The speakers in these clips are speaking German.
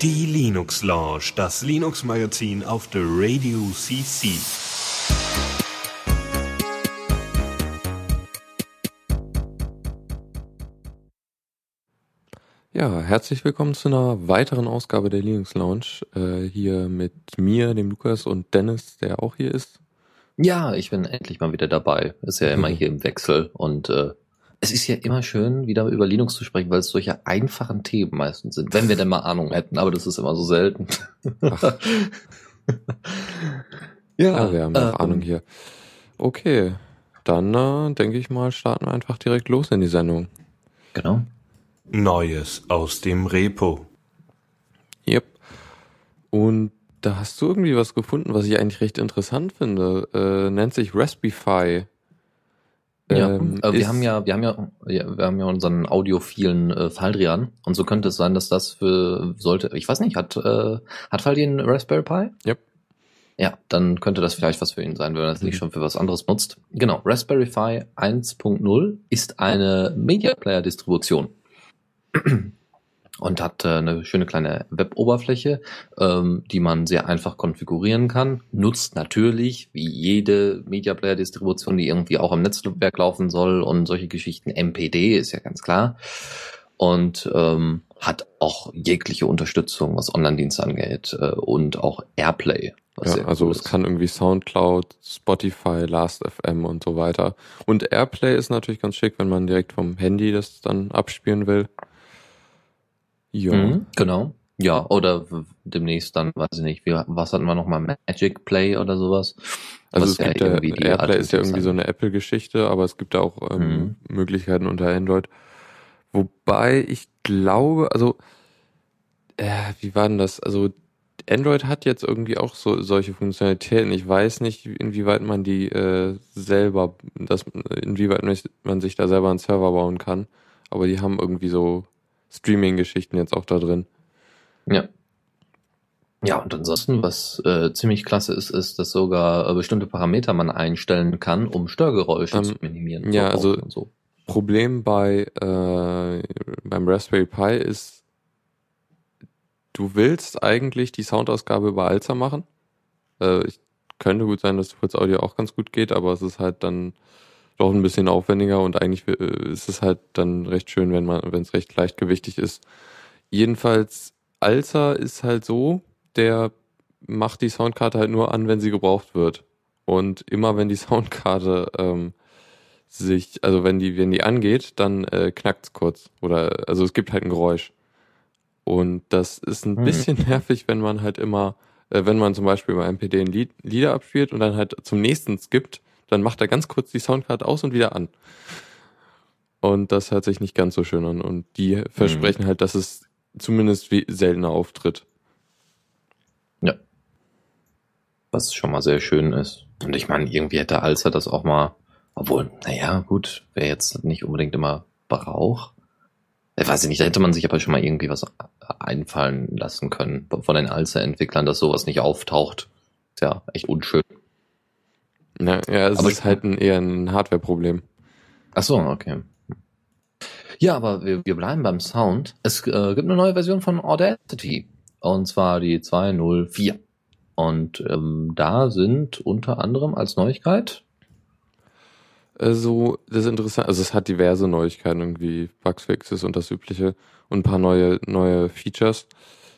Die Linux Lounge, das Linux Magazin auf der Radio CC. Ja, herzlich willkommen zu einer weiteren Ausgabe der Linux Lounge. Äh, hier mit mir, dem Lukas und Dennis, der auch hier ist. Ja, ich bin endlich mal wieder dabei. Ist ja immer hier im Wechsel und äh, es ist ja immer schön, wieder über Linux zu sprechen, weil es solche einfachen Themen meistens sind, wenn wir denn mal Ahnung hätten, aber das ist immer so selten. ja, ja, wir haben ähm, Ahnung hier. Okay, dann äh, denke ich mal, starten wir einfach direkt los in die Sendung. Genau. Neues aus dem Repo. Yep. Und da hast du irgendwie was gefunden, was ich eigentlich recht interessant finde. Äh, nennt sich Raspberry ja, ähm, äh, wir haben ja, wir haben ja, ja, wir haben ja unseren audiophilen äh, Faldrian und so könnte es sein, dass das für sollte, ich weiß nicht, hat äh, hat Faldrian Raspberry Pi? Yep. Ja, dann könnte das vielleicht was für ihn sein, wenn er das mhm. nicht schon für was anderes nutzt. Genau, Raspberry Pi 1.0 ist eine Media Player Distribution und hat äh, eine schöne kleine Web-Oberfläche, ähm, die man sehr einfach konfigurieren kann. Nutzt natürlich, wie jede Media Player-Distribution, die irgendwie auch am Netzwerk laufen soll und solche Geschichten, MPD ist ja ganz klar. Und ähm, hat auch jegliche Unterstützung, was Online-Dienste angeht äh, und auch Airplay. Ja, also cool es kann irgendwie Soundcloud, Spotify, Last.fm und so weiter. Und Airplay ist natürlich ganz schick, wenn man direkt vom Handy das dann abspielen will. Ja. Mhm, genau. Ja, oder demnächst dann, weiß ich nicht, wie, was hatten wir nochmal, Magic Play oder sowas? Also es gibt ja, AirPlay ist ja irgendwie so eine Apple-Geschichte, aber es gibt da auch ähm, mhm. Möglichkeiten unter Android. Wobei ich glaube, also, äh, wie war denn das? Also Android hat jetzt irgendwie auch so solche Funktionalitäten. Ich weiß nicht, inwieweit man die äh, selber, das, inwieweit man sich da selber einen Server bauen kann. Aber die haben irgendwie so Streaming-Geschichten jetzt auch da drin. Ja. Ja, und ansonsten, was äh, ziemlich klasse ist, ist, dass sogar äh, bestimmte Parameter man einstellen kann, um Störgeräusche ähm, zu minimieren. Ja, also so. Problem bei äh, beim Raspberry Pi ist, du willst eigentlich die Soundausgabe über Alza machen. Äh, ich könnte gut sein, dass Fritz Audio auch ganz gut geht, aber es ist halt dann doch ein bisschen aufwendiger und eigentlich äh, ist es halt dann recht schön, wenn man, wenn es recht leichtgewichtig ist. Jedenfalls, Alza ist halt so, der macht die Soundkarte halt nur an, wenn sie gebraucht wird. Und immer wenn die Soundkarte ähm, sich, also wenn die, wenn die angeht, dann äh, knackt's kurz. Oder also es gibt halt ein Geräusch. Und das ist ein mhm. bisschen nervig, wenn man halt immer, äh, wenn man zum Beispiel bei MPD ein Lied, Lieder abspielt und dann halt zum nächsten skippt, dann macht er ganz kurz die Soundcard aus und wieder an. Und das hört sich nicht ganz so schön an. Und die versprechen mhm. halt, dass es zumindest wie seltener auftritt. Ja. Was schon mal sehr schön ist. Und ich meine, irgendwie hätte Alzer das auch mal, obwohl, naja, gut, wer jetzt nicht unbedingt immer braucht. Ich weiß nicht, da hätte man sich aber schon mal irgendwie was einfallen lassen können von den Alzer-Entwicklern, dass sowas nicht auftaucht. Ist ja echt unschön. Ja, ja es aber ist halt ein, eher ein Hardware-Problem. Ach so, okay. Ja, aber wir, wir bleiben beim Sound. Es äh, gibt eine neue Version von Audacity. Und zwar die 204. Und ähm, da sind unter anderem als Neuigkeit. Also, das ist interessant. Also, es hat diverse Neuigkeiten, irgendwie Bugfixes und das Übliche und ein paar neue, neue Features.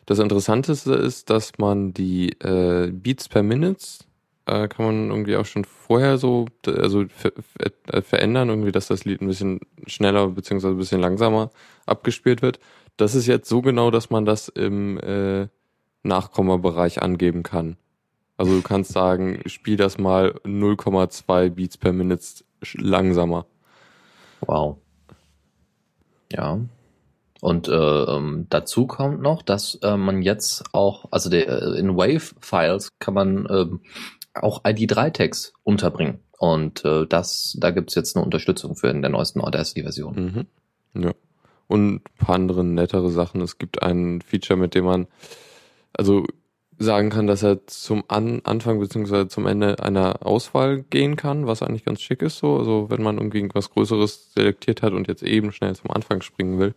Das Interessanteste ist, dass man die äh, Beats per Minutes äh, kann man irgendwie auch schon vorher so also ver äh, verändern, irgendwie, dass das Lied ein bisschen schneller beziehungsweise ein bisschen langsamer abgespielt wird. Das ist jetzt so genau, dass man das im äh, Nachkommabereich angeben kann. Also du kannst sagen, spiel das mal 0,2 Beats per Minute langsamer. Wow. Ja. Und äh, ähm, dazu kommt noch, dass äh, man jetzt auch, also der, äh, in Wave-Files kann man ähm, auch ID3-Tags unterbringen. Und äh, das, da gibt's jetzt eine Unterstützung für in der neuesten Audacity-Version. Mhm. Ja. Und ein paar andere nettere Sachen. Es gibt ein Feature, mit dem man, also sagen kann, dass er zum An Anfang beziehungsweise zum Ende einer Auswahl gehen kann, was eigentlich ganz schick ist so. Also wenn man irgendwie was Größeres selektiert hat und jetzt eben schnell zum Anfang springen will.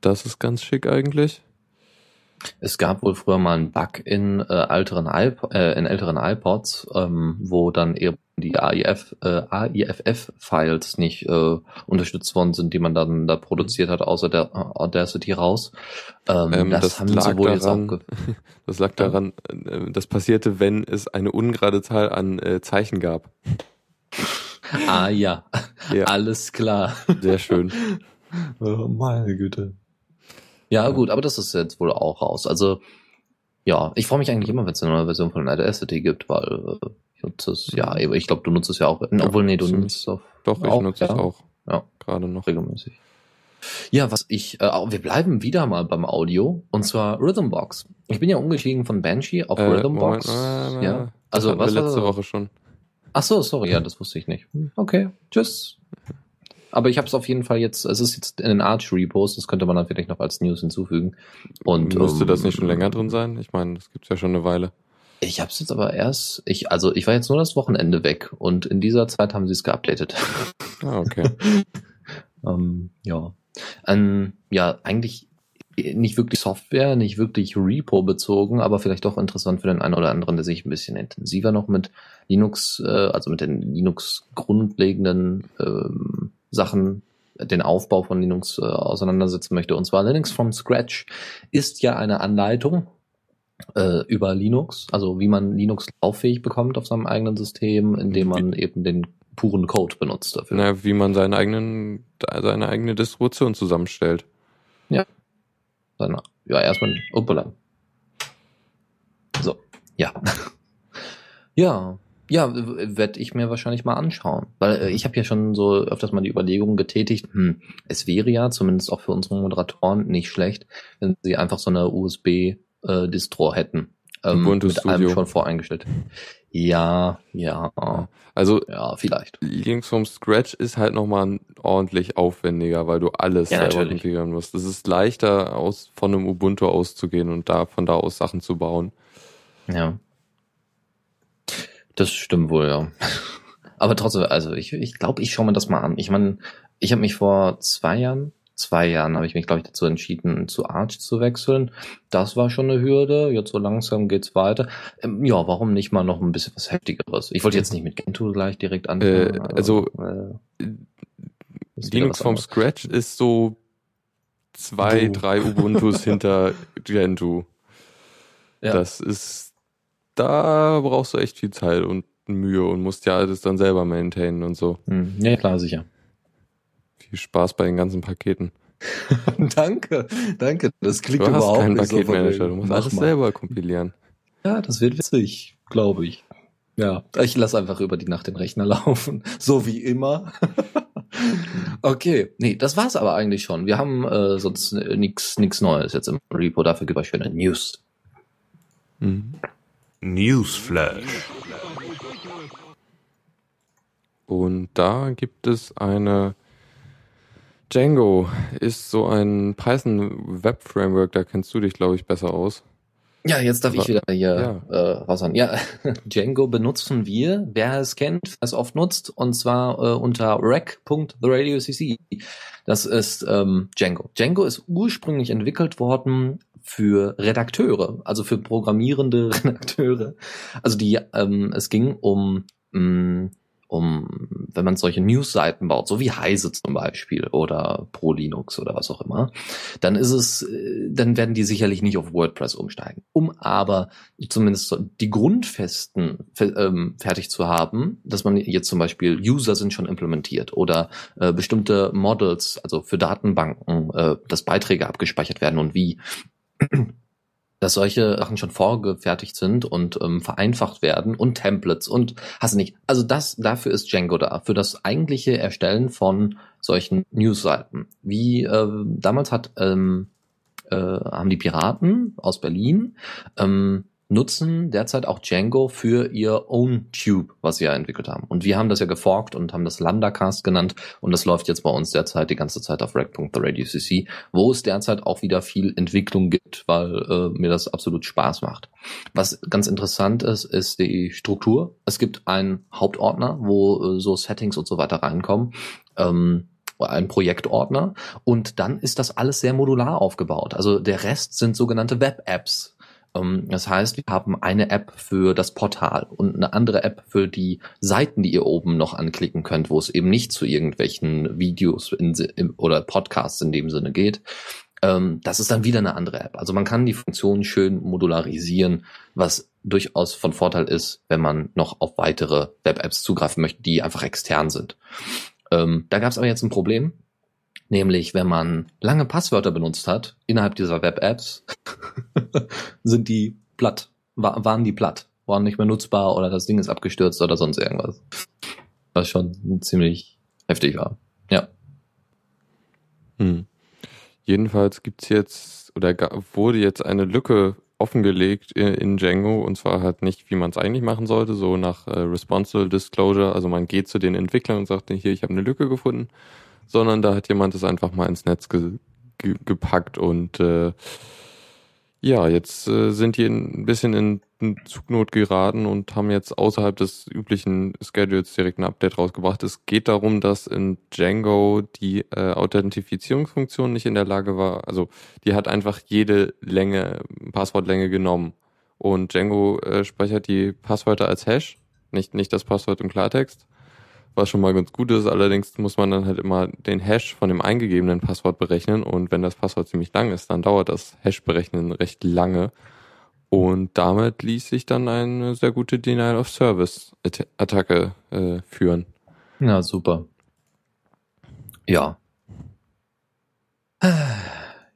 Das ist ganz schick eigentlich. Es gab wohl früher mal einen Bug in äh, älteren iP äh, in älteren iPods, ähm, wo dann eben die AIF, äh, AIFF-Files nicht äh, unterstützt worden sind, die man dann da produziert hat, außer der Audacity raus. Ähm, ähm, das, das, haben sie wohl daran, jetzt auch Das lag daran, äh, das passierte, wenn es eine ungerade Zahl an äh, Zeichen gab. Ah ja. ja, alles klar. Sehr schön. Oh, meine Güte. Ja, gut, aber das ist jetzt wohl auch raus. Also, ja, ich freue mich eigentlich immer, wenn es eine neue Version von Audacity gibt, weil äh, ich nutze es, ja, ich glaube, du nutzt es ja auch. Ja, obwohl, nee, du nutzt es auch. Doch, ich auch, nutze ja. es auch. Ja. Gerade noch. Regelmäßig. Ja, was ich, äh, wir bleiben wieder mal beim Audio und zwar Rhythmbox. Ich bin ja umgestiegen von Banshee auf äh, Rhythmbox. Moment, äh, ja. Also was letzte Woche schon. Ach so, sorry, ja, das wusste ich nicht. Okay, tschüss. Aber ich habe es auf jeden Fall jetzt, es ist jetzt in den Arch Repos, das könnte man dann vielleicht noch als News hinzufügen. Und musste um, das nicht schon länger drin sein? Ich meine, das gibt's ja schon eine Weile. Ich habe es jetzt aber erst, ich also ich war jetzt nur das Wochenende weg und in dieser Zeit haben sie es geupdatet. Ah, okay. ähm, ja. Um, ja, eigentlich nicht wirklich Software, nicht wirklich Repo bezogen, aber vielleicht doch interessant für den einen oder anderen, der sich ein bisschen intensiver noch mit Linux, äh, also mit den Linux grundlegenden ähm, Sachen den Aufbau von Linux äh, auseinandersetzen möchte. Und zwar Linux from Scratch ist ja eine Anleitung äh, über Linux, also wie man Linux lauffähig bekommt auf seinem eigenen System, indem man eben den puren Code benutzt dafür. Na, wie man seinen eigenen, seine eigene Distribution zusammenstellt. Ja. Seine, ja, erstmal, uppala. So, ja. ja, ja, werde ich mir wahrscheinlich mal anschauen. Weil äh, ich habe ja schon so öfters mal die Überlegung getätigt, hm, es wäre ja zumindest auch für unsere Moderatoren nicht schlecht, wenn sie einfach so eine USB-Distro äh, hätten. Ähm, Ubuntu mit Studio. allem schon voreingestellt. Ja, ja. Also ja, vielleicht. Links vom Scratch ist halt nochmal ordentlich aufwendiger, weil du alles ja, selber konfigurieren musst. Es ist leichter, aus von einem Ubuntu auszugehen und da von da aus Sachen zu bauen. Ja. Das stimmt wohl, ja. Aber trotzdem, also ich glaube, ich, glaub, ich schaue mir das mal an. Ich meine, ich habe mich vor zwei Jahren, zwei Jahren habe ich mich, glaube ich, dazu entschieden, zu Arch zu wechseln. Das war schon eine Hürde. Jetzt so langsam geht's weiter. Ähm, ja, warum nicht mal noch ein bisschen was Heftigeres? Ich wollte jetzt nicht mit Gentoo gleich direkt anfangen. Äh, also, äh, Linux vom Scratch ist so zwei, du. drei Ubuntus hinter Gentoo. Ja. Das ist da brauchst du echt viel Zeit und Mühe und musst ja alles dann selber maintainen und so. Hm. Ja, klar, sicher. Viel Spaß bei den ganzen Paketen. danke, danke. Das klingt du überhaupt hast keinen nicht Paketmanager, so du musst Mach alles mal. selber kompilieren. Ja, das wird witzig, glaube ich. Ja, ich lasse einfach über die Nacht den Rechner laufen, so wie immer. okay, nee, das war's aber eigentlich schon. Wir haben äh, sonst nichts nix Neues jetzt im Repo. Dafür gibt es schöne News. Mhm. Newsflash. Und da gibt es eine Django ist so ein Python Web Framework, da kennst du dich, glaube ich, besser aus. Ja, jetzt darf ich wieder hier ja. äh, raushauen. Ja, Django benutzen wir, wer es kennt, wer es oft nutzt, und zwar äh, unter rec.theradiocc. Das ist ähm, Django. Django ist ursprünglich entwickelt worden für Redakteure, also für programmierende Redakteure. Also die, ähm, es ging um, um, mm, um wenn man solche News-Seiten baut, so wie Heise zum Beispiel oder Pro Linux oder was auch immer, dann ist es, äh, dann werden die sicherlich nicht auf WordPress umsteigen. Um aber zumindest die Grundfesten ähm, fertig zu haben, dass man jetzt zum Beispiel User sind schon implementiert oder äh, bestimmte Models, also für Datenbanken, äh, dass Beiträge abgespeichert werden und wie, dass solche Sachen schon vorgefertigt sind und ähm, vereinfacht werden und Templates und hast du nicht. Also das, dafür ist Django da, für das eigentliche Erstellen von solchen Newsseiten. Wie äh, damals hat ähm, äh, haben die Piraten aus Berlin ähm, nutzen derzeit auch Django für ihr Own Tube, was sie ja entwickelt haben. Und wir haben das ja geforkt und haben das Lambda-Cast genannt und das läuft jetzt bei uns derzeit die ganze Zeit auf rec.theradiocc, wo es derzeit auch wieder viel Entwicklung gibt, weil äh, mir das absolut Spaß macht. Was ganz interessant ist, ist die Struktur. Es gibt einen Hauptordner, wo äh, so Settings und so weiter reinkommen. Ähm, ein Projektordner und dann ist das alles sehr modular aufgebaut. Also der Rest sind sogenannte Web-Apps, das heißt, wir haben eine App für das Portal und eine andere App für die Seiten, die ihr oben noch anklicken könnt, wo es eben nicht zu irgendwelchen Videos in, oder Podcasts in dem Sinne geht. Ähm, das ist dann wieder eine andere App. Also man kann die Funktionen schön modularisieren, was durchaus von Vorteil ist, wenn man noch auf weitere Web-Apps zugreifen möchte, die einfach extern sind. Ähm, da gab es aber jetzt ein Problem. Nämlich, wenn man lange Passwörter benutzt hat innerhalb dieser Web-Apps, sind die platt, waren die platt, waren nicht mehr nutzbar oder das Ding ist abgestürzt oder sonst irgendwas. Was schon ziemlich heftig war. Ja. Hm. Jedenfalls gibt's jetzt oder wurde jetzt eine Lücke offengelegt in Django und zwar halt nicht, wie man es eigentlich machen sollte, so nach äh, Responsible Disclosure. Also man geht zu den Entwicklern und sagt, hier, ich habe eine Lücke gefunden sondern da hat jemand es einfach mal ins Netz ge ge gepackt und äh, ja, jetzt äh, sind die ein bisschen in, in Zugnot geraten und haben jetzt außerhalb des üblichen Schedules direkt ein Update rausgebracht. Es geht darum, dass in Django die äh, Authentifizierungsfunktion nicht in der Lage war, also die hat einfach jede Länge, Passwortlänge genommen. Und Django äh, speichert die Passwörter als Hash, nicht, nicht das Passwort im Klartext was schon mal ganz gut ist. Allerdings muss man dann halt immer den Hash von dem eingegebenen Passwort berechnen und wenn das Passwort ziemlich lang ist, dann dauert das Hash-Berechnen recht lange. Und damit ließ sich dann eine sehr gute Denial of Service-Attacke äh, führen. Ja, super. Ja.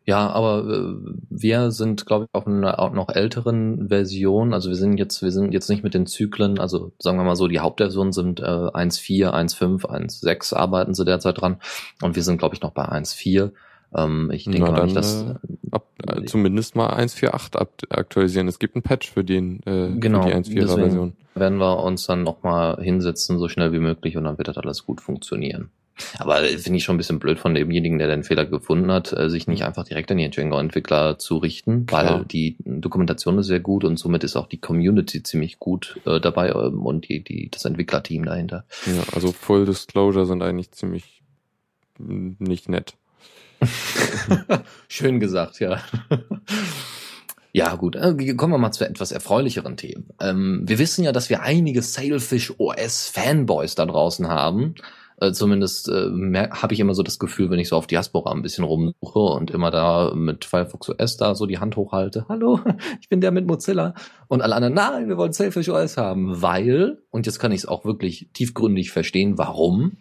Ja, aber äh, wir sind, glaube ich, auf einer auch noch älteren Version. Also wir sind jetzt, wir sind jetzt nicht mit den Zyklen, also sagen wir mal so, die Hauptversionen sind äh, 1.4, 1.5, 1.6 arbeiten sie derzeit dran. Und wir sind, glaube ich, noch bei 1.4. Ähm, ich denke mal nicht, dass. Äh, ab, äh, zumindest mal 1.4.8 aktualisieren. Es gibt einen Patch für, den, äh, genau, für die 1.4er Version. Werden wir uns dann nochmal hinsetzen, so schnell wie möglich, und dann wird das alles gut funktionieren. Aber finde ich schon ein bisschen blöd von demjenigen, der den Fehler gefunden hat, äh, sich nicht einfach direkt an die Django-Entwickler zu richten, Klar. weil die Dokumentation ist sehr gut und somit ist auch die Community ziemlich gut äh, dabei ähm, und die, die, das Entwicklerteam dahinter. Ja, also Full Disclosure sind eigentlich ziemlich nicht nett. Schön gesagt, ja. Ja, gut. Äh, kommen wir mal zu etwas erfreulicheren Themen. Ähm, wir wissen ja, dass wir einige Sailfish OS Fanboys da draußen haben. Äh, zumindest äh, habe ich immer so das Gefühl, wenn ich so auf Diaspora ein bisschen rumsuche und immer da mit Firefox OS da so die Hand hochhalte. Hallo, ich bin der mit Mozilla. Und alle anderen, nein, wir wollen Selfish OS haben, weil, und jetzt kann ich es auch wirklich tiefgründig verstehen, warum,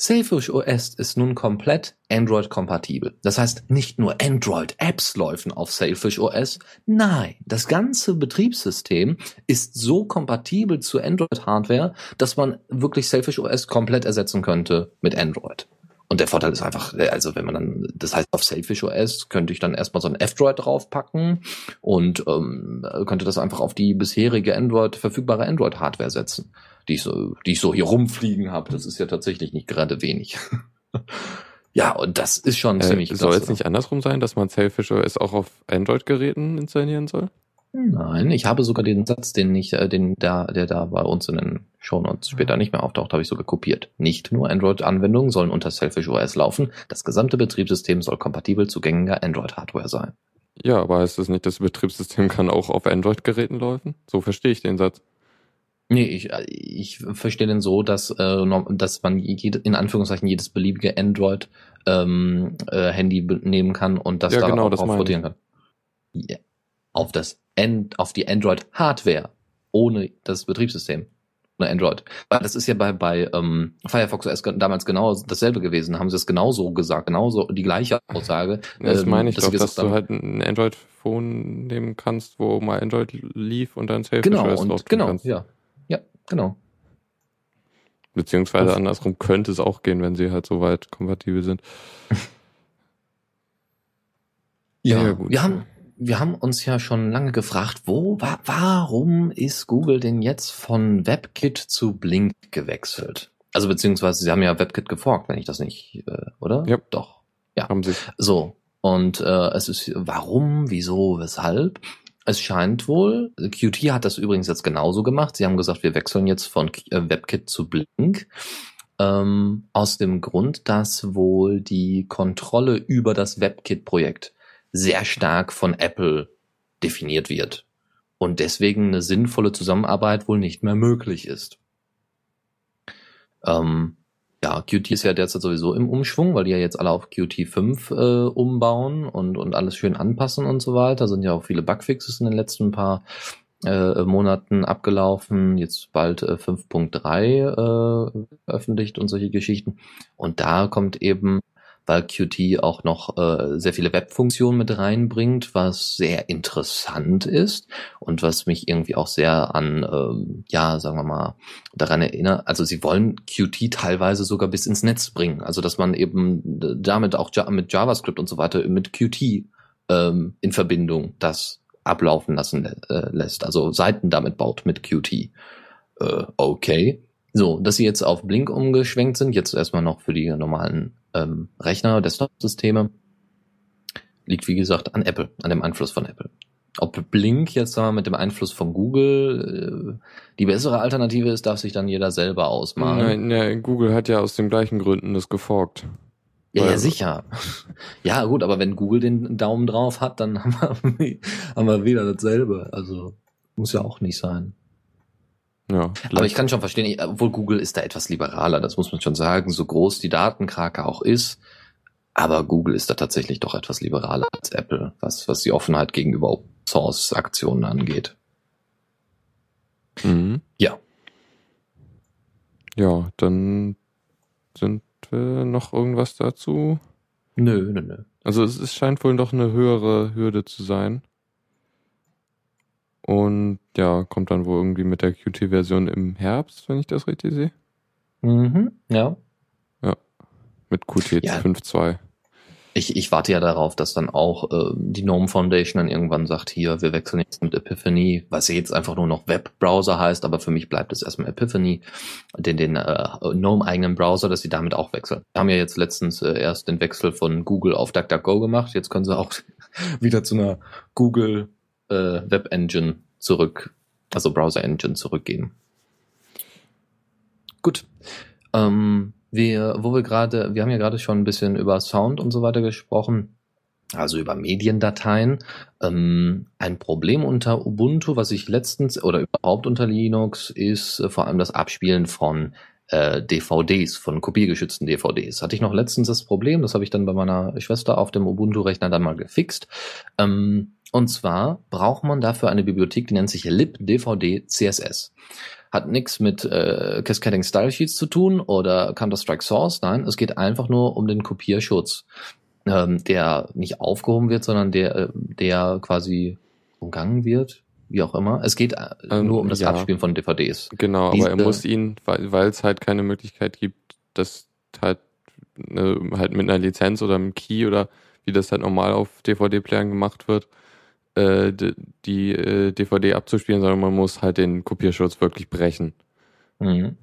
Sailfish OS ist nun komplett Android-kompatibel. Das heißt, nicht nur Android-Apps laufen auf Sailfish OS, nein, das ganze Betriebssystem ist so kompatibel zu Android-Hardware, dass man wirklich Sailfish OS komplett ersetzen könnte mit Android. Und der Vorteil ist einfach, also wenn man dann, das heißt auf Sailfish OS könnte ich dann erstmal so ein F-Droid draufpacken und ähm, könnte das einfach auf die bisherige Android, verfügbare Android-Hardware setzen die ich so, die ich so hier rumfliegen habe. Das ist ja tatsächlich nicht gerade wenig. ja, und das ist schon äh, ziemlich. Soll es nicht andersrum sein, dass man Selfish OS auch auf Android-Geräten installieren soll? Nein, ich habe sogar den Satz, den ich, äh, den da, der da bei uns in den Shownotes später nicht mehr auftaucht, habe ich sogar kopiert. Nicht nur Android-Anwendungen sollen unter Selfish OS laufen, das gesamte Betriebssystem soll kompatibel zu gängiger Android-Hardware sein. Ja, aber heißt das nicht, das Betriebssystem kann auch auf Android-Geräten laufen? So verstehe ich den Satz. Nee, ich, ich verstehe den so, dass, äh, dass man jede, in Anführungszeichen jedes beliebige Android ähm, äh, Handy nehmen kann und das ja, da genau, auch das kann. Ja. Auf das End, auf die Android Hardware ohne das Betriebssystem. Eine Android. Das ist ja bei, bei ähm, Firefox OS damals genau dasselbe gewesen. Haben sie es genauso gesagt, genauso die gleiche Aussage. Das ähm, meine ich dass doch, dass du halt ein Android-Phone nehmen kannst, wo mal Android lief und dann Safe Genau, und genau, kannst. ja. Genau. Beziehungsweise andersrum könnte es auch gehen, wenn sie halt so weit kompatibel sind. ja, ja, gut. Wir haben, wir haben uns ja schon lange gefragt, wo, wa warum ist Google denn jetzt von WebKit zu Blink gewechselt? Also beziehungsweise sie haben ja WebKit geforkt, wenn ich das nicht, äh, oder? Ja. Doch. Ja. Haben sie. So. Und äh, es ist warum, wieso, weshalb? Es scheint wohl, Qt hat das übrigens jetzt genauso gemacht. Sie haben gesagt, wir wechseln jetzt von äh, WebKit zu Blink. Ähm, aus dem Grund, dass wohl die Kontrolle über das WebKit-Projekt sehr stark von Apple definiert wird und deswegen eine sinnvolle Zusammenarbeit wohl nicht mehr möglich ist. Ähm, ja, Qt ist ja derzeit sowieso im Umschwung, weil die ja jetzt alle auf Qt 5 äh, umbauen und, und alles schön anpassen und so weiter. Da sind ja auch viele Bugfixes in den letzten paar äh, Monaten abgelaufen, jetzt bald äh, 5.3 äh, veröffentlicht und solche Geschichten. Und da kommt eben weil Qt auch noch äh, sehr viele Webfunktionen mit reinbringt, was sehr interessant ist und was mich irgendwie auch sehr an, ähm, ja, sagen wir mal, daran erinnert. Also sie wollen Qt teilweise sogar bis ins Netz bringen, also dass man eben damit auch mit JavaScript und so weiter mit Qt ähm, in Verbindung das ablaufen lassen äh, lässt, also Seiten damit baut mit Qt. Äh, okay. So, dass sie jetzt auf Blink umgeschwenkt sind, jetzt erstmal noch für die normalen ähm, Rechner, Desktop-Systeme, liegt wie gesagt an Apple, an dem Einfluss von Apple. Ob Blink jetzt wir, mit dem Einfluss von Google äh, die bessere Alternative ist, darf sich dann jeder selber ausmalen. Nein, nein, Google hat ja aus den gleichen Gründen das geforkt. Ja, ja, sicher. Ja, gut, aber wenn Google den Daumen drauf hat, dann haben wir, haben wir wieder dasselbe. Also muss ja auch nicht sein. Ja, Aber ich kann schon verstehen, ich- obwohl Google ist da etwas liberaler, das muss man schon sagen, so groß die Datenkrake auch ist. Aber Google ist da tatsächlich doch etwas liberaler als Apple, was, was die Offenheit gegenüber Open Source Aktionen angeht. Mhm. Ja. Ja, dann sind wir noch irgendwas dazu. Nö, nö, nö. Also es, es scheint wohl doch eine höhere Hürde zu sein. Und ja, kommt dann wohl irgendwie mit der Qt-Version im Herbst, wenn ich das richtig sehe. Mhm, ja. Mit Qt Ja. 5.2. Ich, ich warte ja darauf, dass dann auch äh, die GNOME Foundation dann irgendwann sagt, hier, wir wechseln jetzt mit Epiphany, was ja jetzt einfach nur noch Webbrowser heißt, aber für mich bleibt es erstmal Epiphany, den, den äh, GNOME-eigenen Browser, dass sie damit auch wechseln. Wir haben ja jetzt letztens äh, erst den Wechsel von Google auf DuckDuckGo gemacht, jetzt können sie auch wieder zu einer Google äh, Web Engine zurück, also Browser Engine zurückgehen. Gut. Ähm, wir, wo wir gerade, wir haben ja gerade schon ein bisschen über Sound und so weiter gesprochen, also über Mediendateien. Ähm, ein Problem unter Ubuntu, was ich letztens oder überhaupt unter Linux, ist äh, vor allem das Abspielen von äh, DVDs, von kopiergeschützten DVDs. Hatte ich noch letztens das Problem, das habe ich dann bei meiner Schwester auf dem Ubuntu-Rechner dann mal gefixt. Ähm, und zwar braucht man dafür eine Bibliothek, die nennt sich libdvd CSS. Hat nichts mit äh, Cascading Style Sheets zu tun oder Counter-Strike Source. Nein, es geht einfach nur um den Kopierschutz, ähm, der nicht aufgehoben wird, sondern der, äh, der quasi umgangen wird, wie auch immer. Es geht äh, Ähm, nur um das ja. Abspielen von DVDs. Genau, Diese- aber er muss ihn, weil weil es halt keine Möglichkeit gibt, das halt, ne, halt mit einer Lizenz oder einem Key oder wie das halt normal auf DVD-Playern gemacht wird, äh, die äh, DVD abzuspielen, sondern man muss halt den Kopierschutz wirklich brechen. Mhm.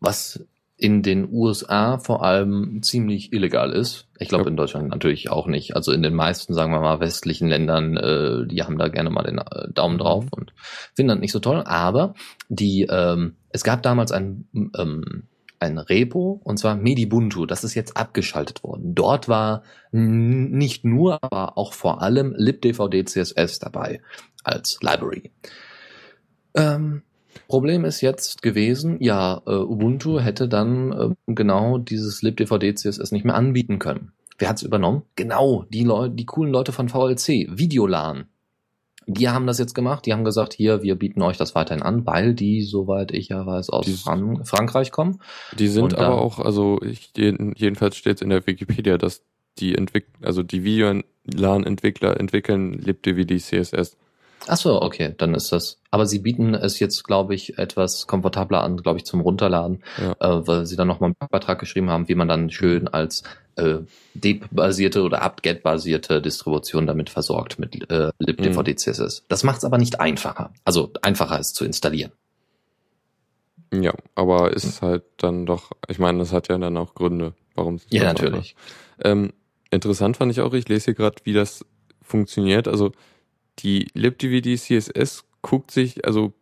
Was in den USA vor allem ziemlich illegal ist. Ich glaube Ja. in Deutschland natürlich auch nicht. Also in den meisten, sagen wir mal, westlichen Ländern, äh, die haben da gerne mal den äh, Daumen drauf und finden das nicht so toll. Aber die, ähm, es gab damals ein, ähm, ein Repo und zwar Medibuntu. Das ist jetzt abgeschaltet worden. Dort war nicht nur, aber auch vor allem libdvd CSS dabei als Library. Ähm, Problem ist jetzt gewesen, ja, äh, Ubuntu hätte dann äh, genau dieses libdvd CSS nicht mehr anbieten können. Wer hat's übernommen? Genau, die Leute, die coolen Leute von VLC, Videolan. Die haben das jetzt gemacht, die haben gesagt, hier, wir bieten euch das weiterhin an, weil die, soweit ich ja weiß, aus Die- Fran Frankreich kommen. Die sind Und aber auch, also ich, jeden- jedenfalls steht in der Wikipedia, dass die Entwick also die Videolan-Entwickler entwickeln libdvd CSS. Ach so, okay, dann ist das. Aber sie bieten es jetzt, glaube ich, etwas komfortabler an, glaube ich, zum Runterladen, Ja. äh, weil sie dann nochmal einen Beitrag geschrieben haben, wie man dann schön als äh, DEP-basierte oder apt-get-basierte Distribution damit versorgt mit äh, libdvd CSS. Das macht es aber nicht einfacher. Also einfacher ist zu installieren. Ja, aber ist halt dann doch, ich meine, das hat ja dann auch Gründe, warum es Ja, natürlich. Ähm, interessant fand ich auch, ich lese hier gerade, wie das funktioniert. Also die libdvd CSS guckt sich, also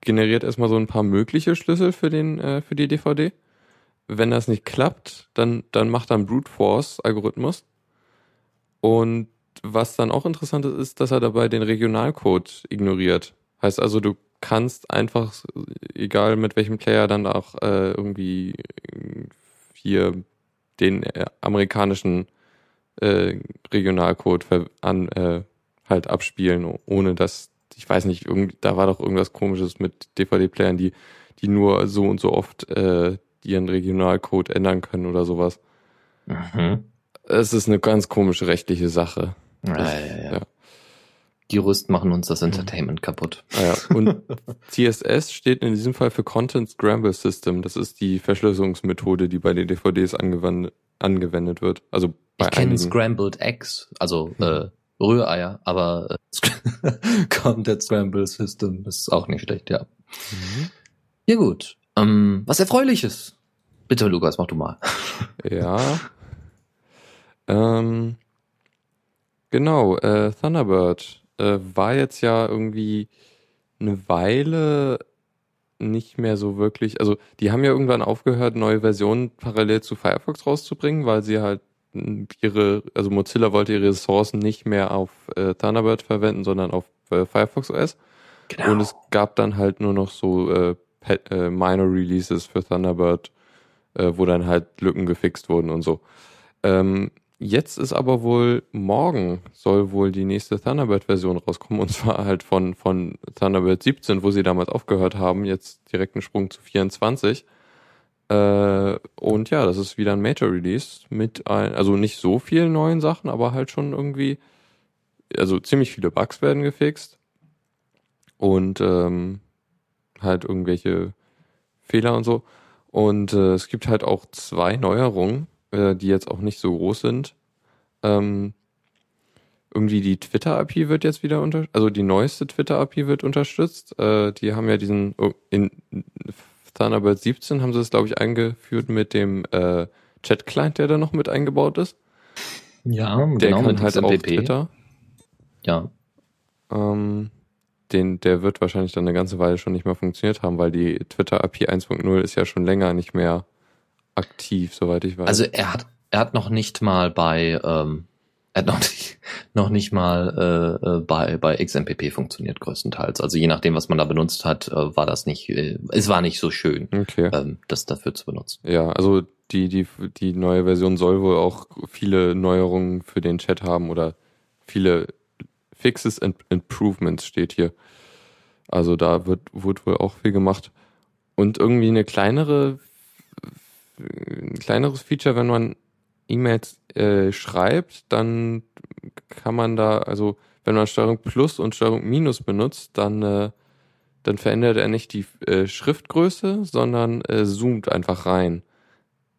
generiert erstmal so ein paar mögliche Schlüssel für den äh, für die DVD. Wenn das nicht klappt, dann dann macht er einen Brute Force Algorithmus. Und was dann auch interessant ist, ist, dass er dabei den Regionalcode ignoriert. Heißt also, du kannst einfach, egal mit welchem Player, dann auch äh, irgendwie hier den äh, amerikanischen äh, Regionalcode an, äh, halt abspielen, ohne dass, ich weiß nicht, irgendwie, da war doch irgendwas komisches mit DVD-Playern, die, die nur so und so oft äh, ihren Regionalcode ändern können oder sowas. Mhm. Es ist eine ganz komische rechtliche Sache. Ja, Das- ja, ja. Die Rüst machen uns das Entertainment kaputt. Ah ja. Und CSS steht in diesem Fall für Content Scramble System. Das ist die Verschlüsselungsmethode, die bei den DVDs angewandt, angewendet wird. Also bei Ich kenne. Scrambled Eggs, also Mhm. äh, Rühreier, aber äh, Content Scramble System ist auch nicht schlecht, ja. Mhm. Ja gut. Ähm, was Erfreuliches. Bitte, Lukas, mach du mal. Ja. Ähm, genau, äh, Thunderbird äh, war jetzt ja irgendwie eine Weile nicht mehr so wirklich, also die haben ja irgendwann aufgehört, neue Versionen parallel zu Firefox rauszubringen, weil sie halt ihre, also Mozilla wollte ihre Ressourcen nicht mehr auf äh, Thunderbird verwenden, sondern auf äh, Firefox OS. Genau. Und es gab dann halt nur noch so äh, äh, Minor Releases für Thunderbird, äh, wo dann halt Lücken gefixt wurden und so. Ähm, jetzt ist aber wohl morgen soll wohl die nächste Thunderbird-Version rauskommen und zwar halt von von Thunderbird 17, wo sie damals aufgehört haben, jetzt direkt einen Sprung zu 24. Äh, und ja, das ist wieder ein Major Release mit ein, also nicht so vielen neuen Sachen, aber halt schon irgendwie, also ziemlich viele Bugs werden gefixt und ähm, halt irgendwelche Fehler und so. Und äh, es gibt halt auch zwei Neuerungen, äh, die jetzt auch nicht so groß sind. Ähm, irgendwie die Twitter-API wird jetzt wieder unter, also die neueste Twitter-API wird unterstützt. Äh, die haben ja diesen oh, in Thunderbird 17 haben sie es glaube ich eingeführt mit dem äh, Chat-Client, der da noch mit eingebaut ist. ja, Der genau, kann mit halt auch XMPP. Twitter. Ja. Ähm, den, der wird wahrscheinlich dann eine ganze Weile schon nicht mehr funktioniert haben, weil die Twitter API 1.0 ist ja schon länger nicht mehr aktiv, soweit ich weiß. Also er hat, er hat noch nicht mal bei, ähm, hat noch nicht, noch nicht mal äh, äh, bei, bei XMPP funktioniert größtenteils. Also je nachdem, was man da benutzt hat, äh, war das nicht, äh, es war nicht so schön, okay. ähm, das dafür zu benutzen. Ja, also die, die, die neue Version soll wohl auch viele Neuerungen für den Chat haben oder viele Fixes and Improvements steht hier. Also da wird, wird wohl auch viel gemacht. Und irgendwie eine kleinere, ein kleineres Feature, wenn man E-Mails äh, schreibt, dann kann man da, also wenn man Steuerung Plus und Steuerung Minus benutzt, dann, äh, dann verändert er nicht die äh, Schriftgröße, sondern äh, zoomt einfach rein.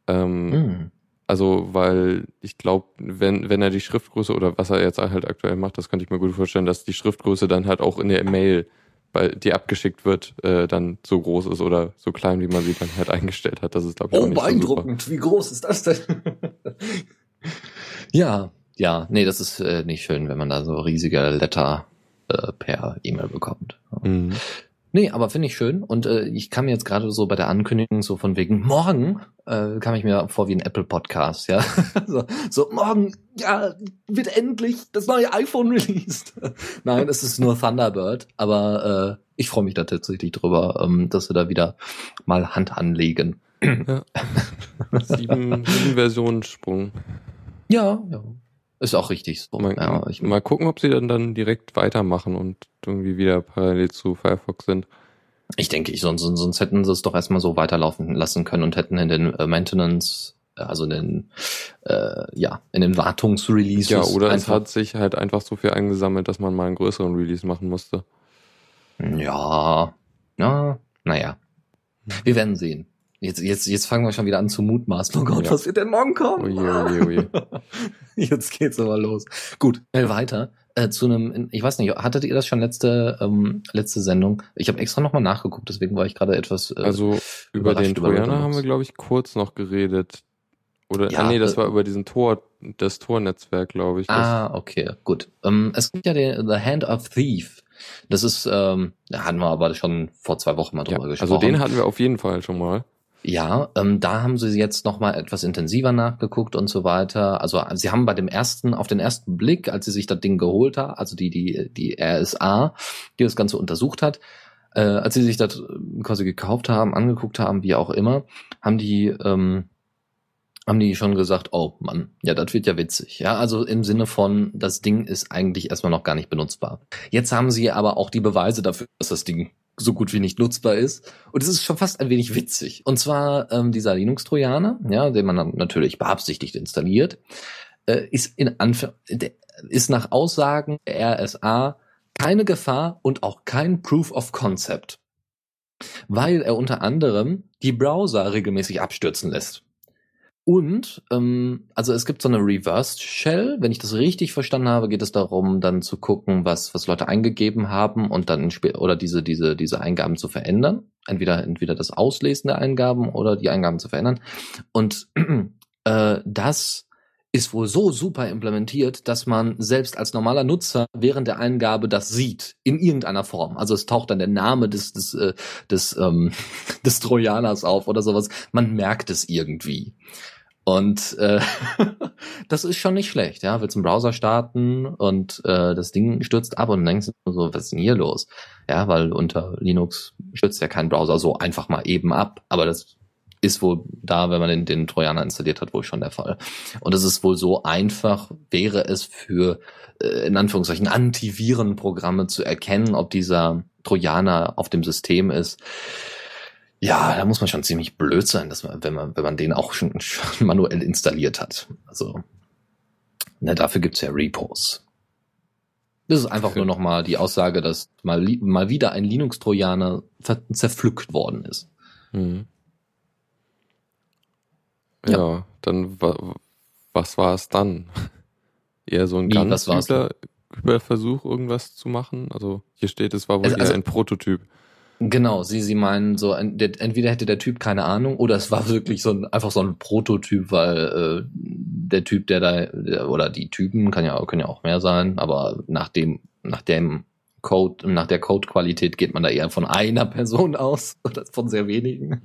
Ähm, Hm. Also, weil ich glaube, wenn, wenn er die Schriftgröße oder was er jetzt halt aktuell macht, das könnte ich mir gut vorstellen, dass die Schriftgröße dann halt auch in der Mail, bei, die abgeschickt wird, äh, dann so groß ist oder so klein, wie man sie dann halt eingestellt hat. Das ist, glaube ich, auch Oh, nicht so super. beeindruckend. Wie groß ist das denn? ja, ja, nee, das ist äh, nicht schön, wenn man da so riesige Letter äh, per E-Mail bekommt. Mhm. Nee, aber finde ich schön. Und äh, ich kam mir jetzt gerade so bei der Ankündigung so von wegen morgen, äh, kam ich mir vor wie ein Apple Podcast, ja. so, so, morgen, ja, wird endlich das neue iPhone released. Nein, es ist nur Thunderbird, aber äh, ich freue mich da tatsächlich drüber, ähm, dass wir da wieder mal Hand anlegen. Sieben, sieben Versionen Sprung. Ja, ja. Ist auch richtig so. Mal, ja, ich, mal gucken, ob sie dann, dann direkt weitermachen und irgendwie wieder parallel zu Firefox sind. ich denke, ich, sonst, sonst hätten sie es doch erstmal so weiterlaufen lassen können und hätten in den äh, Maintenance, äh, also in den, äh, ja, in den Wartungsreleases. Ja, oder es hat sich halt einfach so viel eingesammelt, dass man mal einen größeren Release machen musste. Ja, ja, naja. Wir werden sehen. Jetzt, jetzt, jetzt fangen wir schon wieder an zu mutmaßen. Oh Gott, Ja. was wird denn morgen kommen? Oje, oje, oje. Jetzt geht's aber los. Gut, schnell weiter. Äh, zu einem, ich weiß nicht, hattet ihr das schon letzte, ähm, letzte Sendung? Ich habe extra nochmal nachgeguckt, deswegen war ich gerade etwas. Äh, Also über den Trojaner haben wir, glaube ich, kurz noch geredet. Oder, Ja, ah, nee, das äh, war über diesen Tor, das Tornetzwerk, glaube ich. Ah, okay, gut. Ähm, es gibt ja den The Hand of Thief. Das ist, ähm, da hatten wir aber schon vor zwei Wochen mal ja, drüber gesprochen. also den hatten wir auf jeden Fall schon mal. Ja, ähm, da haben sie jetzt noch mal etwas intensiver nachgeguckt und so weiter. Also sie haben bei dem ersten, auf den ersten Blick, als sie sich das Ding geholt haben, also die die die RSA, die das Ganze untersucht hat, äh, als sie sich das quasi gekauft haben, angeguckt haben, wie auch immer, haben die ähm, haben die schon gesagt, oh Mann, ja, das wird ja witzig. Ja, also im Sinne von, das Ding ist eigentlich erstmal noch gar nicht benutzbar. Jetzt haben sie aber auch die Beweise dafür, dass das Ding so gut wie nicht nutzbar ist. Und es ist schon fast ein wenig witzig. Und zwar ähm, dieser Linux-Trojaner, ja, den man dann natürlich beabsichtigt installiert, äh, ist in Anf ist nach Aussagen der RSA keine Gefahr und auch kein Proof of Concept, weil er unter anderem die Browser regelmäßig abstürzen lässt. Und, ähm, also es gibt so eine Reversed Shell. Wenn ich das richtig verstanden habe, geht es darum, dann zu gucken, was, was Leute eingegeben haben und dann oder diese, diese, diese Eingaben zu verändern. Entweder, entweder das Auslesen der Eingaben oder die Eingaben zu verändern. Und äh, das ist wohl so super implementiert, dass man selbst als normaler Nutzer während der Eingabe das sieht in irgendeiner Form. Also es taucht dann der Name des des äh, des ähm, des Trojaners auf oder sowas. Man merkt es irgendwie. Und äh, das ist schon nicht schlecht, ja. Willst einen Browser starten und äh, das Ding stürzt ab und denkst du so, was ist denn hier los? Ja, weil unter Linux stürzt ja kein Browser so einfach mal eben ab. Aber das ist wohl da, wenn man den, den Trojaner installiert hat, wohl schon der Fall. Und es ist wohl so einfach, wäre es für, äh, in Anführungszeichen, Antivirenprogramme zu erkennen, ob dieser Trojaner auf dem System ist. Ja, da muss man schon ziemlich blöd sein, dass man, wenn man, wenn man den auch schon, schon manuell installiert hat. Also, ne, dafür gibt's ja Repos. Das ist einfach Okay. nur nochmal die Aussage, dass mal, mal wieder ein Linux-Trojaner zerpflückt worden ist. Mhm. Ja. Ja, dann wa was war es dann? Eher so ein Wie, ganz übler Versuch, irgendwas zu machen? Also hier steht, es war wohl Also- eher also- ein Prototyp. Genau, sie, sie meinen so, en- der- entweder hätte der Typ keine Ahnung oder es war wirklich so ein, einfach so ein Prototyp, weil äh, der Typ, der da, der, oder die Typen, kann ja, können ja auch mehr sein, aber nach dem, nach dem Code, nach der Codequalität geht man da eher von einer Person aus oder von sehr wenigen.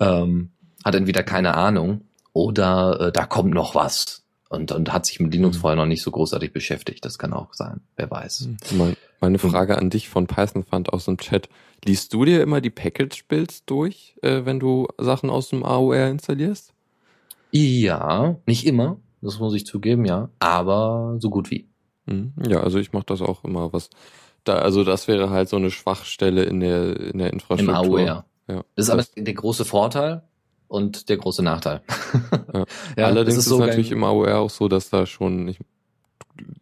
Ähm, hat entweder keine Ahnung oder äh, da kommt noch was. Und, und hat sich mit Linux Mhm. vorher noch nicht so großartig beschäftigt. Das kann auch sein. Wer weiß. Mein, meine Frage an dich von Python fand aus dem Chat. Liest du dir immer die Package-Builds durch, äh, wenn du Sachen aus dem AOR installierst? Ja, nicht immer, das muss ich zugeben, ja, aber so gut wie. Mhm. Ja, also ich mache das auch immer. Was da, also das wäre halt so eine Schwachstelle in der in der Im Infrastruktur. AOR. Ja. Das ist aber der große Vorteil und der große Nachteil. Ja. Allerdings es ist, so natürlich geil, im AOR auch so, dass da schon ich,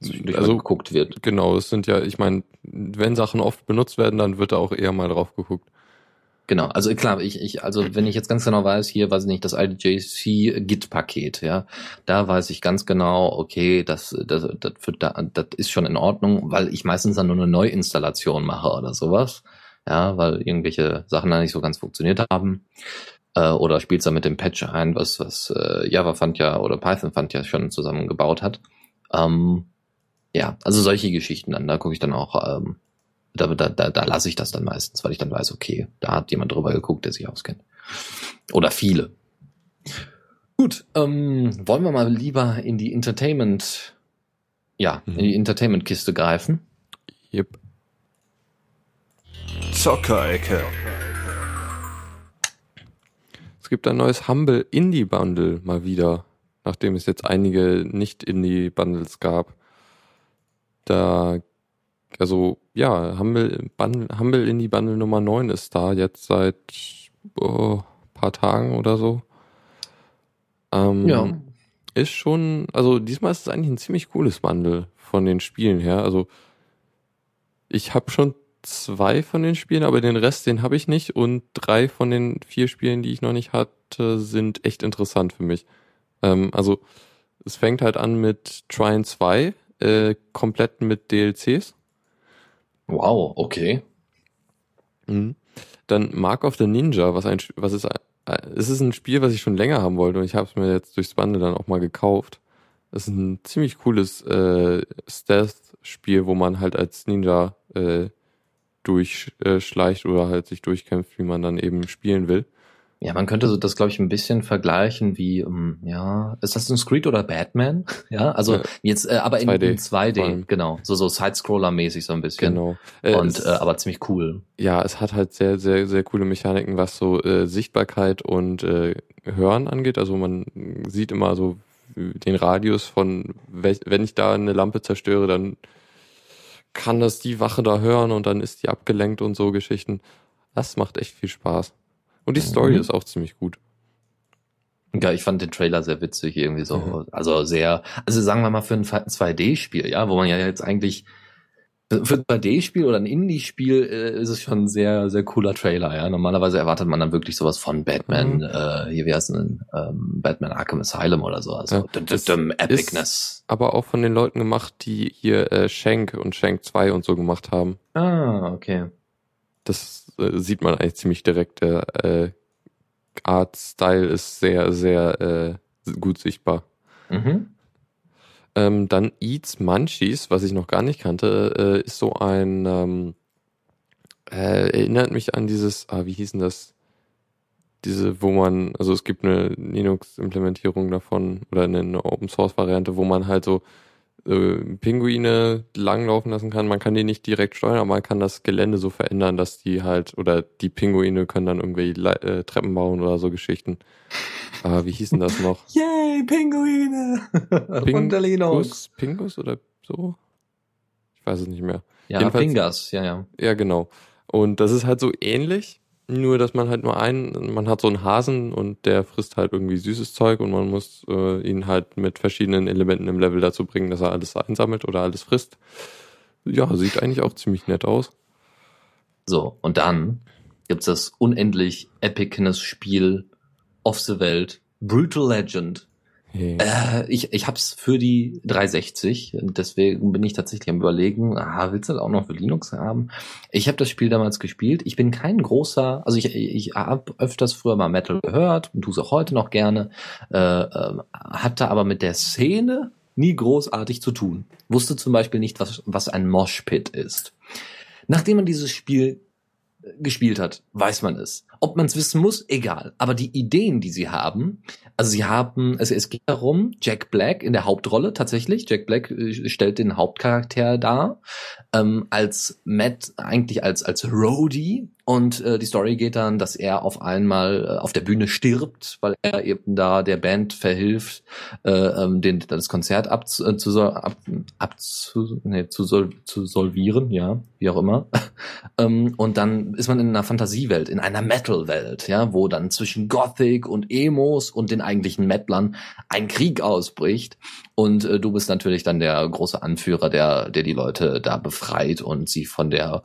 zwischendurch also geguckt wird. genau, es sind ja, ich meine, wenn Sachen oft benutzt werden, dann wird da auch eher mal drauf geguckt. Genau, also klar, ich, ich, also wenn ich jetzt ganz genau weiß, hier weiß ich nicht, das IDJC Git-Paket, ja, da weiß ich ganz genau, okay, das, das, das, für, da, das ist schon in Ordnung, weil ich meistens dann nur eine Neuinstallation mache oder sowas, ja, weil irgendwelche Sachen da nicht so ganz funktioniert haben. Äh, oder spielst da mit dem Patch ein, was, was äh, Java fand ja oder Python fand ja schon zusammengebaut hat. Ähm, ja, also solche Geschichten dann, da gucke ich dann auch, ähm, da, da, da, da lasse ich das dann meistens, weil ich dann weiß, okay, da hat jemand drüber geguckt, der sich auskennt. Oder viele. Gut, ähm, wollen wir mal lieber in die Entertainment, ja, Mhm. in die Entertainment-Kiste greifen? Yep. Zockerecke. Es gibt ein neues Humble Indie Bundle mal wieder, nachdem es jetzt einige nicht Indie Bundles gab. Da, also ja, Humble, Bundle, Humble Indie Bundle Nummer 9 ist da jetzt seit oh, paar Tagen oder so. Ähm, Ist schon, also diesmal ist es eigentlich ein ziemlich cooles Bundle von den Spielen her. Also ich habe schon zwei von den Spielen, aber den Rest, den habe ich nicht. Und drei von den vier Spielen, die ich noch nicht hatte, sind echt interessant für mich. Ähm, also es fängt halt an mit Trine 2, äh, komplett mit DLCs. Wow, okay. Mhm. Dann Mark of the Ninja, was ein, was ist, äh, es ist ein Spiel, was ich schon länger haben wollte und ich habe es mir jetzt durchs Bande dann auch mal gekauft. Das ist ein ziemlich cooles äh, Stealth-Spiel, wo man halt als Ninja äh, durchschleicht oder halt sich durchkämpft, wie man dann eben spielen will. Ja, man könnte so das, glaube ich, ein bisschen vergleichen wie, um, ja, ist das ein Creed oder Batman? Ja, also ja, jetzt, äh, aber in 2D, in 2D genau, so so Sidescroller-mäßig so ein bisschen. Genau. Äh, Und es, äh, aber ziemlich cool. Ja, es hat halt sehr, sehr, sehr coole Mechaniken, was so äh, Sichtbarkeit und äh, Hören angeht. Also man sieht immer so den Radius von, wenn ich da eine Lampe zerstöre, dann kann das die Wache da hören und dann ist die abgelenkt und so Geschichten. Das macht echt viel Spaß. Und die Story mhm. ist auch ziemlich gut. Ja, ich fand den Trailer sehr witzig, irgendwie so. Mhm. Also sehr, also sagen wir mal für ein 2D-Spiel, ja, wo man ja jetzt eigentlich für ein 2D-Spiel oder ein Indie-Spiel äh, ist es schon ein sehr, sehr cooler Trailer, ja. Normalerweise erwartet man dann wirklich sowas von Batman, mhm. äh, hier wie heißt denn, ähm, Batman Arkham Asylum oder so. Also ja, dum, Epicness. aber auch von den Leuten gemacht, die hier äh, Shank und Shank 2 und so gemacht haben. Ah, okay. Das äh, sieht man eigentlich ziemlich direkt. Der äh, Art-Style ist sehr, sehr äh, gut sichtbar. Mhm. Ähm, dann Eats Munchies, was ich noch gar nicht kannte, äh, ist so ein, ähm, äh, erinnert mich an dieses, ah, wie hieß denn das? Diese, wo man, also es gibt eine Linux-Implementierung davon oder eine Open-Source-Variante, wo man halt so äh, Pinguine langlaufen lassen kann. Man kann die nicht direkt steuern, aber man kann das Gelände so verändern, dass die halt, oder die Pinguine können dann irgendwie äh, Treppen bauen oder so Geschichten. Ah, wie hießen das noch? Yay, Pinguine! Pingus, Pingus oder so? Ich weiß es nicht mehr. Ja, Jedenfalls, Pingas, ja, ja. Ja, genau. Und das ist halt so ähnlich, nur dass man halt nur einen, man hat so einen Hasen und der frisst halt irgendwie süßes Zeug und man muss äh, ihn halt mit verschiedenen Elementen im Level dazu bringen, dass er alles einsammelt oder alles frisst. Ja, sieht eigentlich auch ziemlich nett aus. So, und dann gibt's das unendlich Epicness-Spiel of the Welt, Brutal Legend. Hey. Äh, ich ich hab's für die 360 und deswegen bin ich tatsächlich am überlegen, ah, willst du das auch noch für Linux haben? Ich habe das Spiel damals gespielt. Ich bin kein großer, also ich, ich habe öfters früher mal Metal gehört und tue es auch heute noch gerne, äh, äh, hatte aber mit der Szene nie großartig zu tun. Wusste zum Beispiel nicht, was, was ein Moshpit ist. Nachdem man dieses Spiel gespielt hat, weiß man es. Ob man es wissen muss, egal. Aber die Ideen, die sie haben, also sie haben, also es geht darum, Jack Black in der Hauptrolle tatsächlich, Jack Black äh, stellt den Hauptcharakter dar, ähm, als Matt eigentlich als als Roadie und äh, die Story geht dann, dass er auf einmal äh, auf der Bühne stirbt, weil er eben da der Band verhilft, äh, ähm, den, das Konzert abzu, äh, zu, ab, abzu, nee, zu, zu solvieren, ja, wie auch immer. Ähm, und dann ist man in einer Fantasiewelt, in einer Metal-Welt, ja, wo dann zwischen Gothic und Emos und den eigentlichen Metlern ein Krieg ausbricht. Und äh, du bist natürlich dann der große Anführer, der, der die Leute da befreit und sie von der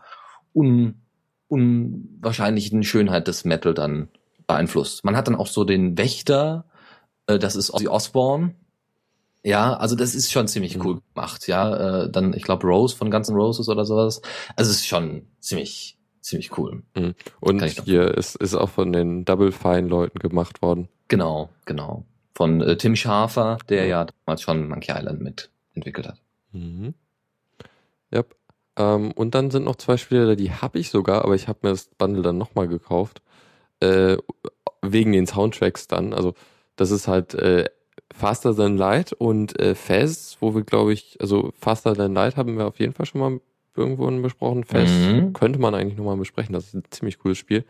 un unwahrscheinlichen Schönheit des Metal dann beeinflusst. Man hat dann auch so den Wächter, äh, das ist Ozzy Osbourne. Ja, also das ist schon ziemlich cool gemacht, ja. Äh, dann, ich glaube, Rose von Guns N' Roses oder sowas. Also es ist schon ziemlich, ziemlich cool. Mhm. Und hier ist, ist auch von den Double Fine Leuten gemacht worden. Genau, genau. Von äh, Tim Schafer, der ja. damals schon Monkey Island mit entwickelt hat. Mhm. Yep. Ähm, und dann sind noch zwei Spiele, die habe ich sogar, aber ich habe mir das Bundle dann nochmal gekauft. Äh, wegen den Soundtracks dann. Also das ist halt äh, Faster Than Light und äh, Fez, wo wir, glaube ich, also Faster Than Light haben wir auf jeden Fall schon mal irgendwo besprochen. Fez mhm. könnte man eigentlich nochmal besprechen. Das ist ein ziemlich cooles Spiel.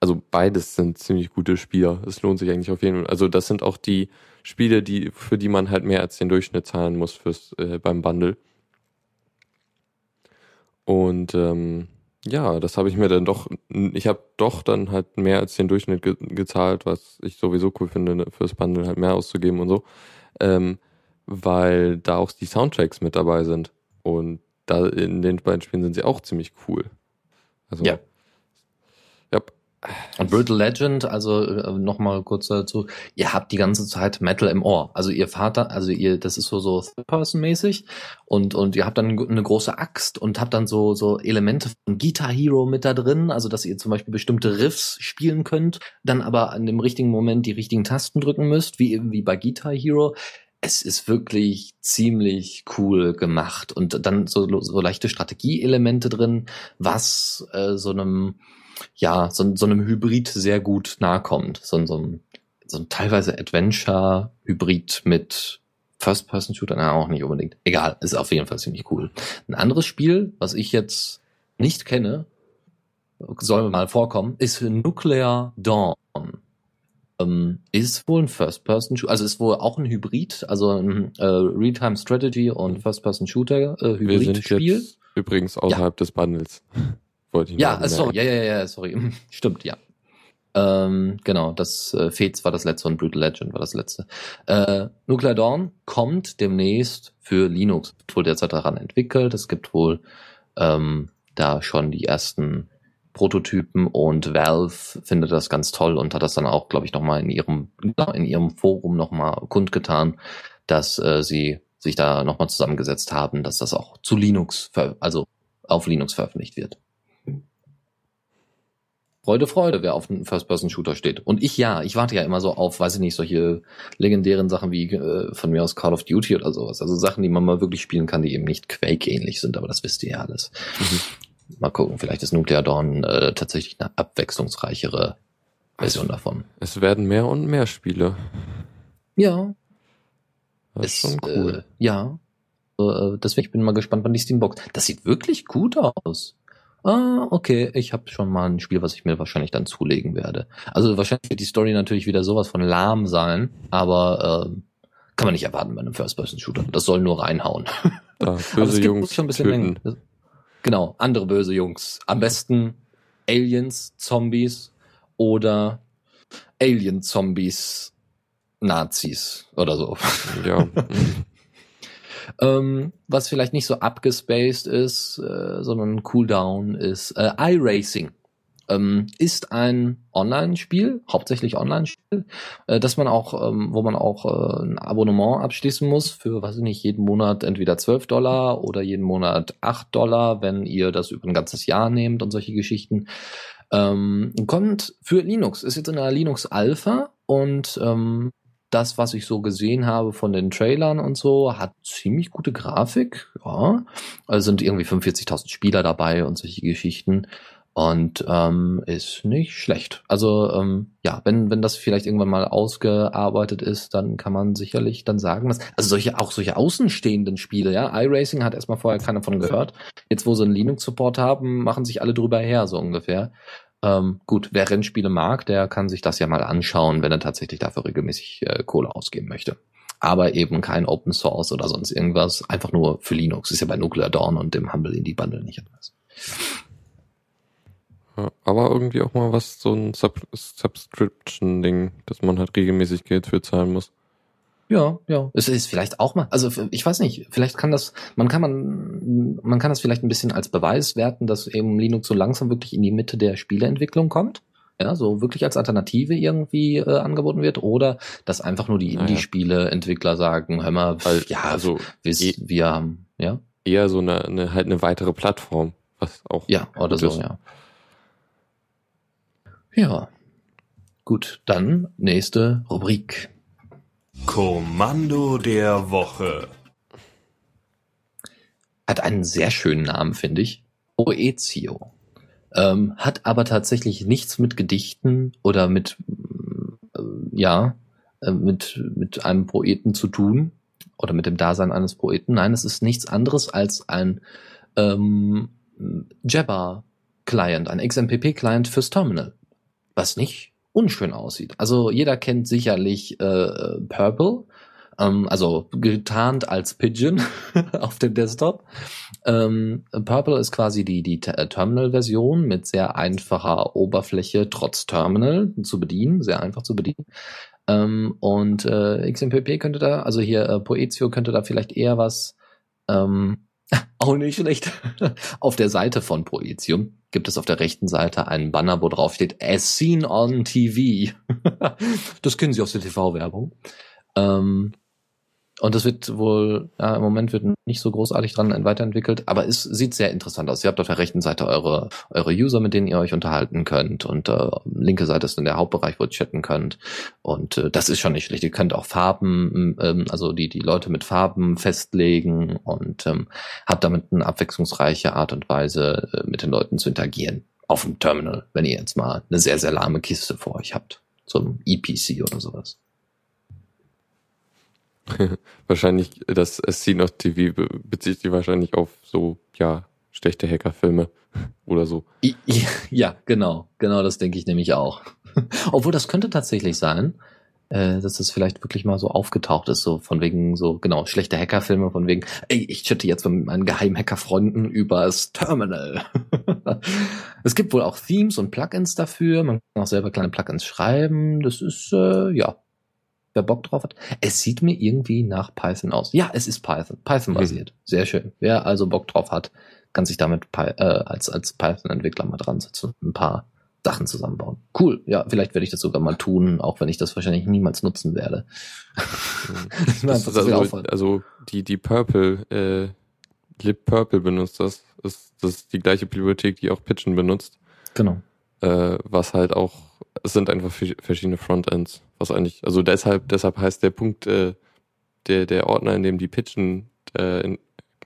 Also beides sind ziemlich gute Spieler. Es lohnt sich eigentlich auf jeden Fall. Also das sind auch die Spiele, die für die man halt mehr als den Durchschnitt zahlen muss fürs äh, beim Bundle. Und ähm, ja, das habe ich mir dann doch, ich habe doch dann halt mehr als den Durchschnitt ge gezahlt, was ich sowieso cool finde, ne, fürs Bundle halt mehr auszugeben und so, ähm, weil da auch die Soundtracks mit dabei sind. Und da in den beiden Spielen sind sie auch ziemlich cool. Also, Ja. Und Brutal Legend, also äh, nochmal kurz dazu, ihr habt die ganze Zeit Metal im Ohr. Also ihr Vater, also ihr, das ist so so Third-Person-mäßig und und ihr habt dann eine große Axt und habt dann so so Elemente von Guitar Hero mit da drin, also dass ihr zum Beispiel bestimmte Riffs spielen könnt, dann aber an dem richtigen Moment die richtigen Tasten drücken müsst, wie wie bei Guitar Hero. Es ist wirklich ziemlich cool gemacht und dann so, so leichte Strategieelemente drin, was äh, so einem ja, so, so einem Hybrid sehr gut nahe kommt. So, so, ein, so ein teilweise Adventure-Hybrid mit First-Person-Shooter, na, auch nicht unbedingt. Egal, ist auf jeden Fall ziemlich cool. Ein anderes Spiel, was ich jetzt nicht kenne, soll mal vorkommen, ist Nuclear Dawn. Ähm, ist wohl ein First-Person-Shooter, also ist wohl auch ein Hybrid, also ein äh, Real-Time-Strategy und First-Person-Shooter äh, übrigens außerhalb des Bundles. Wollte ich Ja, bemerken. ja, ja, ja, sorry. Stimmt, ja. Ähm, genau, das äh, Fates war das letzte und Brutal Legend war das letzte. Äh, Nuclear Dawn kommt demnächst für Linux. Wird wohl derzeit daran entwickelt. Es gibt wohl ähm, da schon die ersten Prototypen und Valve findet das ganz toll und hat das dann auch, glaube ich, nochmal in ihrem in ihrem Forum nochmal kundgetan, dass äh, sie sich da nochmal zusammengesetzt haben, dass das auch zu Linux, also auf Linux veröffentlicht wird. Freude, Freude, wer auf einen First-Person-Shooter steht. Und ich ja, ich warte ja immer so auf, weiß ich nicht, solche legendären Sachen wie äh, von mir aus Call of Duty oder sowas. Also Sachen, die man mal wirklich spielen kann, die eben nicht Quake-ähnlich sind, aber das wisst ihr ja alles. Mal gucken, vielleicht ist Nuclear Dawn äh, tatsächlich eine abwechslungsreichere Version davon. Es werden mehr und mehr Spiele. Ja, Das ist schon cool. Äh, ja. Äh, deswegen ich bin mal gespannt, wann die Steambox. Das sieht wirklich gut aus. Ah, okay, ich habe schon mal ein Spiel, was ich mir wahrscheinlich dann zulegen werde. Also wahrscheinlich wird die Story natürlich wieder sowas von lahm sein, aber ähm, kann man nicht erwarten bei einem First-Person-Shooter. Das soll nur reinhauen. Aber es böse gibt Jungs schon ein bisschen töten. Länge. Genau, andere böse Jungs. Am besten Aliens, Zombies oder Alien-Zombies, Nazis oder so. Ja. Ähm, was vielleicht nicht so abgespaced ist, äh, sondern Cooldown ist äh, iRacing. Ähm, ist ein Online-Spiel, hauptsächlich Online-Spiel, äh, dass man auch, ähm, wo man auch äh, ein Abonnement abschließen muss für, weiß ich nicht, jeden Monat entweder 12 Dollar oder jeden Monat 8 Dollar, wenn ihr das über ein ganzes Jahr nehmt und solche Geschichten. Ähm, kommt für Linux, ist jetzt in einer Linux Alpha und ähm, das, was ich so gesehen habe von den Trailern und so, hat ziemlich gute Grafik. Ja, also sind irgendwie 45.000 Spieler dabei und solche Geschichten. Und ähm, ist nicht schlecht. Also ähm, ja, wenn wenn das vielleicht irgendwann mal ausgearbeitet ist, dann kann man sicherlich dann sagen, dass also solche auch solche außenstehenden Spiele, ja, iRacing hat erstmal vorher keiner von gehört. Jetzt, wo sie einen Linux-Support haben, machen sich alle drüber her so ungefähr. Ähm, gut, wer Rennspiele mag, der kann sich das ja mal anschauen, wenn er tatsächlich dafür regelmäßig äh, Kohle ausgeben möchte. Aber eben kein Open Source oder sonst irgendwas, einfach nur für Linux. Ist ja bei Nuclear Dawn und dem Humble Indie Bundle nicht anders. Aber irgendwie auch mal was, so ein Sub Subscription-Ding, dass man halt regelmäßig Geld für zahlen muss. Ja, ja. Es ist vielleicht auch mal, also ich weiß nicht, vielleicht kann das, man kann man, man kann das vielleicht ein bisschen als Beweis werten, dass eben Linux so langsam wirklich in die Mitte der Spieleentwicklung kommt. Ja, so wirklich als Alternative irgendwie äh, angeboten wird oder dass einfach nur die. Indie-Spiele-Entwickler sagen, hör mal, Weil, ja, also wir, eh- wir haben, ja, eher so eine, eine halt eine weitere Plattform, was auch ja, oder so, ist. ja. Ja. Gut, dann nächste Rubrik. Kommando der Woche. Hat einen sehr schönen Namen, finde ich. Oezio. Ähm, hat aber tatsächlich nichts mit Gedichten oder mit, äh, ja, äh, mit, mit einem Poeten zu tun oder mit dem Dasein eines Poeten. Nein, es ist nichts anderes als ein ähm, Jabber-Client, ein XMPP-Client fürs Terminal, was nicht unschön aussieht. Also jeder kennt sicherlich äh, Purple, ähm, also getarnt als Pigeon auf dem Desktop. Ähm, Purple ist quasi die, die Te- Terminal-Version mit sehr einfacher Oberfläche trotz Terminal zu bedienen, sehr einfach zu bedienen. Ähm, und äh, XMPP könnte da, also hier äh, Poetio könnte da vielleicht eher was ähm, Auch nicht schlecht. Auf der Seite von Proetium gibt es auf der rechten Seite einen Banner, wo drauf steht As seen on TV. das kennen Sie aus der TV-Werbung. Ähm, und das wird wohl, ja, im Moment wird nicht so großartig dran weiterentwickelt, aber es sieht sehr interessant aus. Ihr habt auf der rechten Seite eure, eure User, mit denen ihr euch unterhalten könnt und äh, linke Seite ist dann der Hauptbereich, wo ihr chatten könnt. Und äh, das ist schon nicht schlecht. Ihr könnt auch Farben, ähm, also die, die Leute mit Farben festlegen und ähm, habt damit eine abwechslungsreiche Art und Weise, äh, mit den Leuten zu interagieren. Auf dem Terminal, wenn ihr jetzt mal eine sehr, sehr lahme Kiste vor euch habt. Zum EPC oder sowas. wahrscheinlich, das Scene of TV bezieht sich wahrscheinlich auf so, ja, schlechte Hackerfilme oder so. Ja, genau. Genau, das denke ich nämlich auch. Obwohl, das könnte tatsächlich sein, äh, dass das vielleicht wirklich mal so aufgetaucht ist, so von wegen so, genau, schlechte Hackerfilme, von wegen, ey, ich chatte jetzt mit meinen geheimen Hackerfreunden übers Terminal. es gibt wohl auch Themes und Plugins dafür, man kann auch selber kleine Plugins schreiben, das ist, äh, ja, wer Bock drauf hat. Es sieht mir irgendwie nach Python aus. Ja, es ist Python, Python basiert. Mhm. Sehr schön. Wer also Bock drauf hat, kann sich damit äh, als, als Python-Entwickler mal dran setzen und ein paar Sachen zusammenbauen. Cool. Ja, vielleicht werde ich das sogar mal tun, auch wenn ich das wahrscheinlich niemals nutzen werde. das ist also, also die, die Purple, äh, Lib Purple benutzt das. das. Das ist die gleiche Bibliothek, die auch Pitchen benutzt. Genau. Äh, was halt auch, es sind einfach verschiedene Frontends. Was eigentlich, also deshalb, deshalb heißt der Punkt, äh, der, der Ordner, in dem die Pitchen äh, in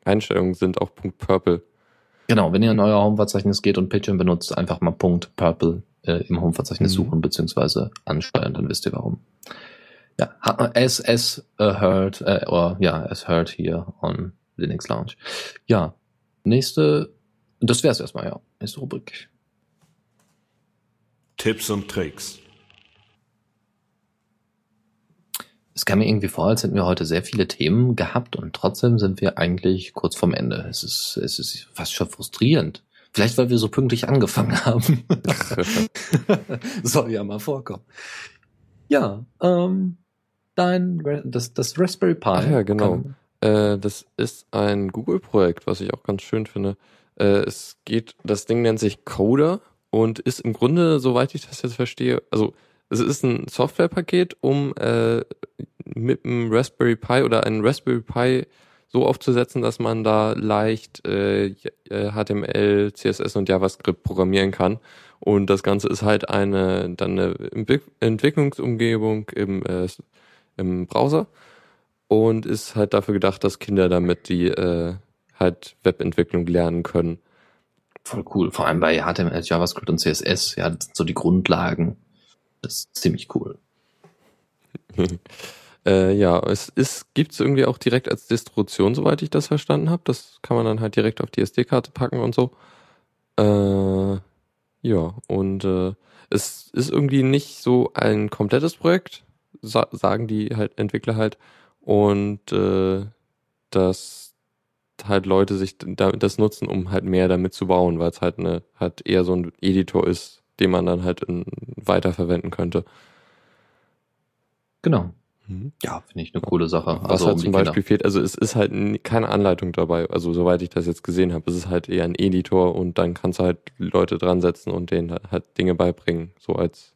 Einstellungen sind, auch Punkt Purple. Genau, wenn ihr in euer Home-Verzeichnis geht und Pitchen benutzt, einfach mal Punkt Purple äh, im Home-Verzeichnis mhm. suchen beziehungsweise ansteuern, dann wisst ihr warum. Ja, as, as uh, heard, äh, or ja, as heard here on Linux Lounge. Ja, nächste, das wär's erstmal, ja. Nächste Rubrik. Tipps und Tricks. Es kam mir irgendwie vor, als hätten wir heute sehr viele Themen gehabt und trotzdem sind wir eigentlich kurz vorm Ende. Es ist, es ist fast schon frustrierend. Vielleicht, weil wir so pünktlich angefangen haben. Soll ja mal vorkommen. Ja, ähm, dein, das, das Raspberry Pi. Ach ja, genau. Äh, das ist ein Google-Projekt, was ich auch ganz schön finde. Äh, es geht, das Ding nennt sich Coder und ist im Grunde, soweit ich das jetzt verstehe, also es ist ein Softwarepaket, um äh, mit einem Raspberry Pi oder einen Raspberry Pi so aufzusetzen, dass man da leicht äh, HTML, CSS und JavaScript programmieren kann. Und das Ganze ist halt eine dann eine Entwicklungsumgebung im, äh, im Browser und ist halt dafür gedacht, dass Kinder damit die äh, halt Webentwicklung lernen können. Voll cool. Vor allem bei HTML, JavaScript und CSS, ja, das sind so die Grundlagen. Das ist ziemlich cool. äh, ja, es ist, gibt's irgendwie auch direkt als Distribution, soweit ich das verstanden habe. Das kann man dann halt direkt auf die SD-Karte packen und so. Äh, ja, und äh, es ist irgendwie nicht so ein komplettes Projekt, sa sagen die halt Entwickler halt. Und äh, dass halt Leute sich das nutzen, um halt mehr damit zu bauen, weil es halt eine halt eher so ein Editor ist, den man dann halt in, weiterverwenden könnte. Genau. Mhm. Ja, finde ich eine coole Sache. Was also halt um zum Beispiel fehlt, also es ist halt keine Anleitung dabei, also soweit ich das jetzt gesehen habe, es ist halt eher ein Editor und dann kannst du halt Leute dran setzen und denen halt Dinge beibringen, so als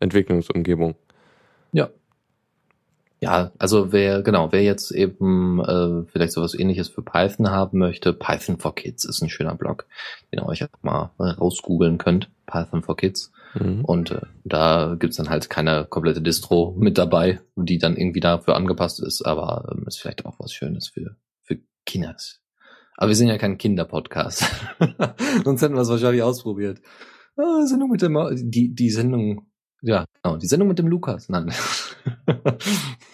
Entwicklungsumgebung. Ja, also wer, genau, wer jetzt eben äh, vielleicht sowas ähnliches für Python haben möchte, Python for Kids ist ein schöner Blog, den ihr euch auch mal rausgoogeln könnt, Python for Kids. Mhm. Und äh, da gibt's dann halt keine komplette Distro mit dabei, die dann irgendwie dafür angepasst ist, aber ähm, ist vielleicht auch was Schönes für, für Kinders. Aber wir sind ja kein Kinderpodcast. Sonst hätten wir es wahrscheinlich ausprobiert. Ah, Sendung mit dem, die, die Sendung, ja, genau, die Sendung mit dem Lukas. Nein.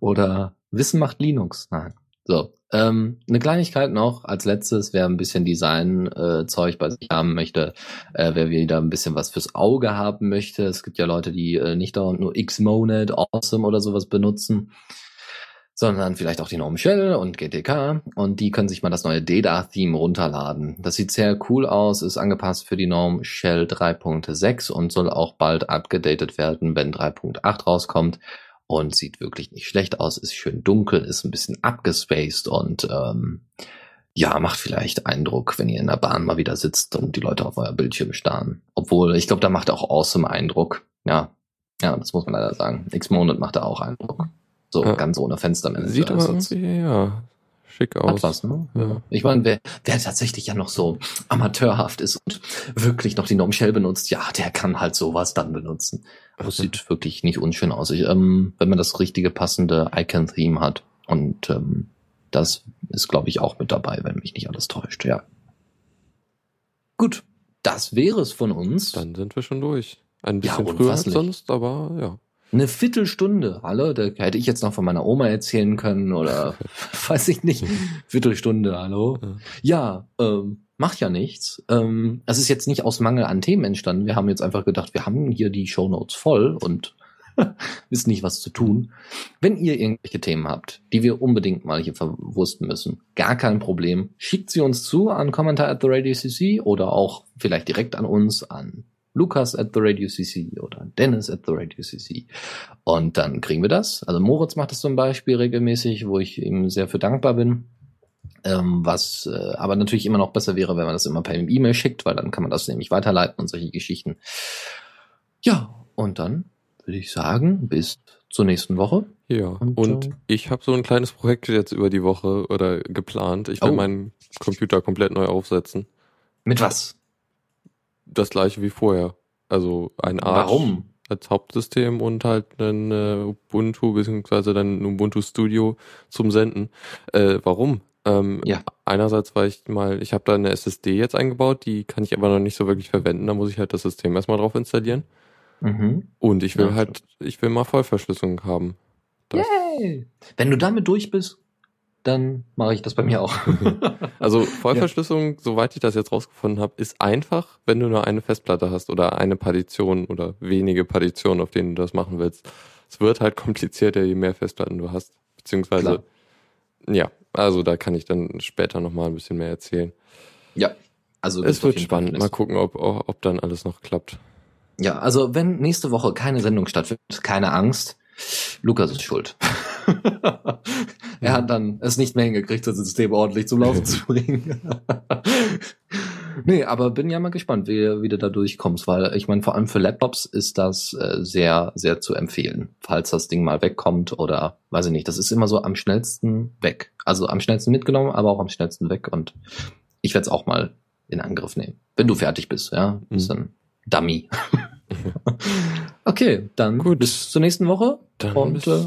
Oder Wissen macht Linux. Nein. So, ähm, eine Kleinigkeit noch als letztes, wer ein bisschen Design-Zeug äh, bei sich haben möchte, äh, wer wieder ein bisschen was fürs Auge haben möchte. Es gibt ja Leute, die äh, nicht dauernd nur Xmonad, Awesome oder sowas benutzen, sondern vielleicht auch die Norm Shell und GTK und die können sich mal das neue Data-Theme runterladen. Das sieht sehr cool aus, ist angepasst für die Norm Shell 3.6 und soll auch bald abgedatet werden, wenn 3.8 rauskommt. Und sieht wirklich nicht schlecht aus, ist schön dunkel, ist ein bisschen abgespaced und ähm, ja, macht vielleicht Eindruck, wenn ihr in der Bahn mal wieder sitzt und die Leute auf euer Bildschirm starren. Obwohl, ich glaube, da macht er auch awesome Eindruck. Ja, ja, das muss man leider sagen. X-Monat macht er auch Eindruck. So Ja. ganz ohne Fenstermanager. Sieht aber irgendwie, ja, schick hat aus. was, ne? Ja. Ich meine, wer, wer tatsächlich ja noch so amateurhaft ist und wirklich noch die Norm Shell benutzt, ja, der kann halt sowas dann benutzen. Aber es sieht wirklich nicht unschön aus. Ich, ähm, wenn man das richtige passende Icon-Theme hat. Und ähm, das ist, glaube ich, auch mit dabei, wenn mich nicht alles täuscht, ja. Gut, das wäre es von uns. Dann sind wir schon durch. Ein Ja, bisschen früher als sonst, aber ja. Eine Viertelstunde, hallo, da hätte ich jetzt noch von meiner Oma erzählen können oder weiß ich nicht. Viertelstunde, hallo. Ja, ähm, macht ja nichts. Ähm, es ist jetzt nicht aus Mangel an Themen entstanden. Wir haben jetzt einfach gedacht, wir haben hier die Shownotes voll und wissen nicht, was zu tun. Wenn ihr irgendwelche Themen habt, die wir unbedingt mal hier verwursten müssen, gar kein Problem. Schickt sie uns zu an Kommentar at the Radio CC oder auch vielleicht direkt an uns, an Lukas at the Radio CC oder Dennis at the Radio CC. Und dann kriegen wir das. Also Moritz macht das zum Beispiel regelmäßig, wo ich ihm sehr für dankbar bin. Ähm, was äh, aber natürlich immer noch besser wäre, wenn man das immer per E-Mail schickt, weil dann kann man das nämlich weiterleiten und solche Geschichten. Ja, und dann würde ich sagen, bis zur nächsten Woche. Ja, Und, und, äh, ich habe so ein kleines Projekt jetzt über die Woche oder geplant. Ich will Oh. meinen Computer komplett neu aufsetzen. Mit was? Das gleiche wie vorher. Also ein Arch Warum? als Hauptsystem und halt ein äh, Ubuntu beziehungsweise dann ein Ubuntu Studio zum Senden. Äh, warum? Ähm, Ja. Einerseits, weil ich mal, ich habe da eine SSD jetzt eingebaut, die kann ich aber noch nicht so wirklich verwenden. Da muss ich halt das System erstmal drauf installieren. Mhm. Und ich will Ja, halt, ich will mal Vollverschlüsselung haben. Das, Yay! Wenn du damit durch bist, dann mache ich das bei mir auch. Also Vollverschlüsselung, soweit ich das jetzt rausgefunden habe, ist einfach, wenn du nur eine Festplatte hast oder eine Partition oder wenige Partitionen, auf denen du das machen willst. Es wird halt komplizierter, je mehr Festplatten du hast. Beziehungsweise, Klar. ja, also da kann ich dann später nochmal ein bisschen mehr erzählen. ja. Also Es wird spannend. Mal gucken, ob, ob dann alles noch klappt. Ja, also wenn nächste Woche keine Sendung stattfindet, keine Angst, Lukas ist schuld. er hat dann es nicht mehr hingekriegt, das System ordentlich zum Laufen zu bringen. nee, aber bin ja mal gespannt, wie, wie du da durchkommst, weil ich meine, vor allem für Laptops ist das äh, sehr, sehr zu empfehlen, falls das Ding mal wegkommt oder weiß ich nicht. Das ist immer so am schnellsten weg. Also am schnellsten mitgenommen, aber auch am schnellsten weg und ich werde es auch mal in Angriff nehmen. Wenn du fertig bist, ja. Bist Mhm. dann Dummy. okay, dann Gut. bis zur nächsten Woche. Dann und bis, äh,